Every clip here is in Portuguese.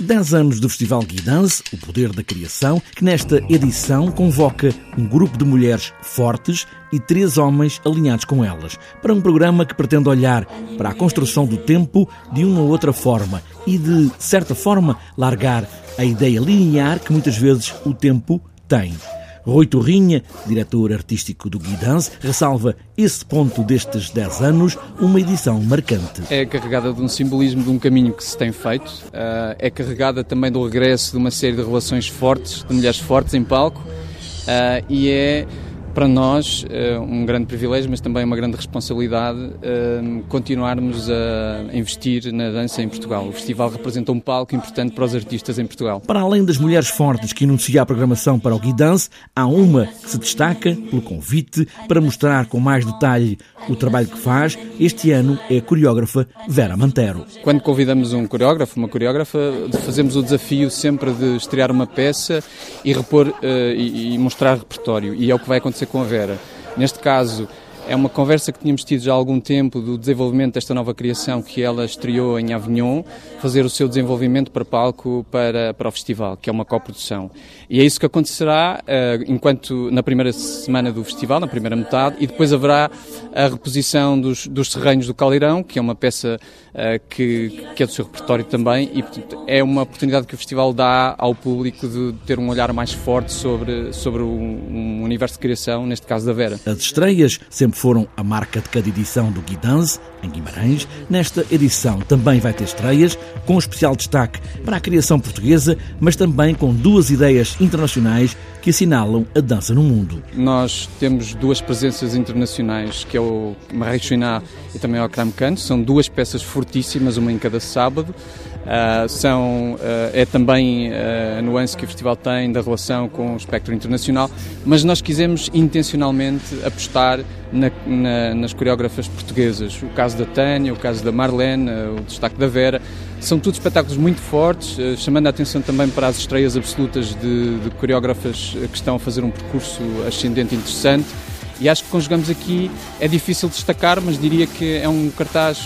10 anos do Festival Guidance, o poder da criação, que nesta edição convoca um grupo de mulheres fortes e três homens alinhados com elas, para um programa que pretende olhar para a construção do tempo de uma ou outra forma e, de certa forma, largar a ideia linear que muitas vezes o tempo tem. Rui Torrinha, diretor artístico do Guidance, ressalva esse ponto destes 10 anos, uma edição marcante. É carregada de um simbolismo de um caminho que se tem feito, eh, é carregada também do regresso de uma série de relações fortes, de mulheres fortes em palco, eh, e é para nós eh, um grande privilégio, mas também uma grande responsabilidade eh, continuarmos a investir na dança em Portugal. O festival representa um palco importante para os artistas em Portugal. Para além das mulheres fortes que anuncia a programação para o Guidance, há uma que se destaca pelo convite para mostrar com mais detalhe o trabalho que faz. Este ano é a coreógrafa Vera Mantero. Quando convidamos um coreógrafo, uma coreógrafa, fazemos o desafio sempre de estrear uma peça e repor uh, e, e mostrar repertório. E é o que vai acontecer acontecer com a Vera. Neste caso, é uma conversa que tínhamos tido já há algum tempo do desenvolvimento desta nova criação que ela estreou em Avignon, fazer o seu desenvolvimento para palco para, para o festival, que é uma coprodução. E é isso que acontecerá uh, enquanto na primeira semana do festival, na primeira metade, e depois haverá a reposição dos, dos terrenos do Caldeirão, que é uma peça uh, que, que é do seu repertório também, e portanto, é uma oportunidade que o festival dá ao público de ter um olhar mais forte sobre, sobre um, um universo de criação, neste caso da Vera. As estreias sempre foram a marca de cada edição do Guidance, em Guimarães. Nesta edição também vai ter estreias, com especial destaque para a criação portuguesa, mas também com duas ideias internacionais que assinalam a dança no mundo. Nós temos duas presenças internacionais, que é o Marie Chouinat e também o Akram Khan. São duas peças fortíssimas, uma em cada sábado. Uh, são, uh, é também uh, a nuance que o festival tem da relação com o espectro internacional, mas nós quisemos intencionalmente apostar na, na, nas coreógrafas portuguesas. O caso da Tânia, o caso da Marlene, o destaque da Vera, são todos espetáculos muito fortes, chamando a atenção também para as estreias absolutas de, de coreógrafas que estão a fazer um percurso ascendente interessante. E acho que conjugamos aqui, é difícil destacar, mas diria que é um cartaz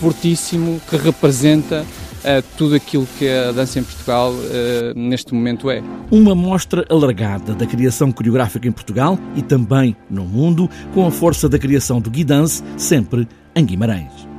fortíssimo que representa uh, tudo aquilo que a dança em Portugal uh, neste momento é. Uma mostra alargada da criação coreográfica em Portugal e também no mundo, com a força da criação do Guidance, sempre em Guimarães.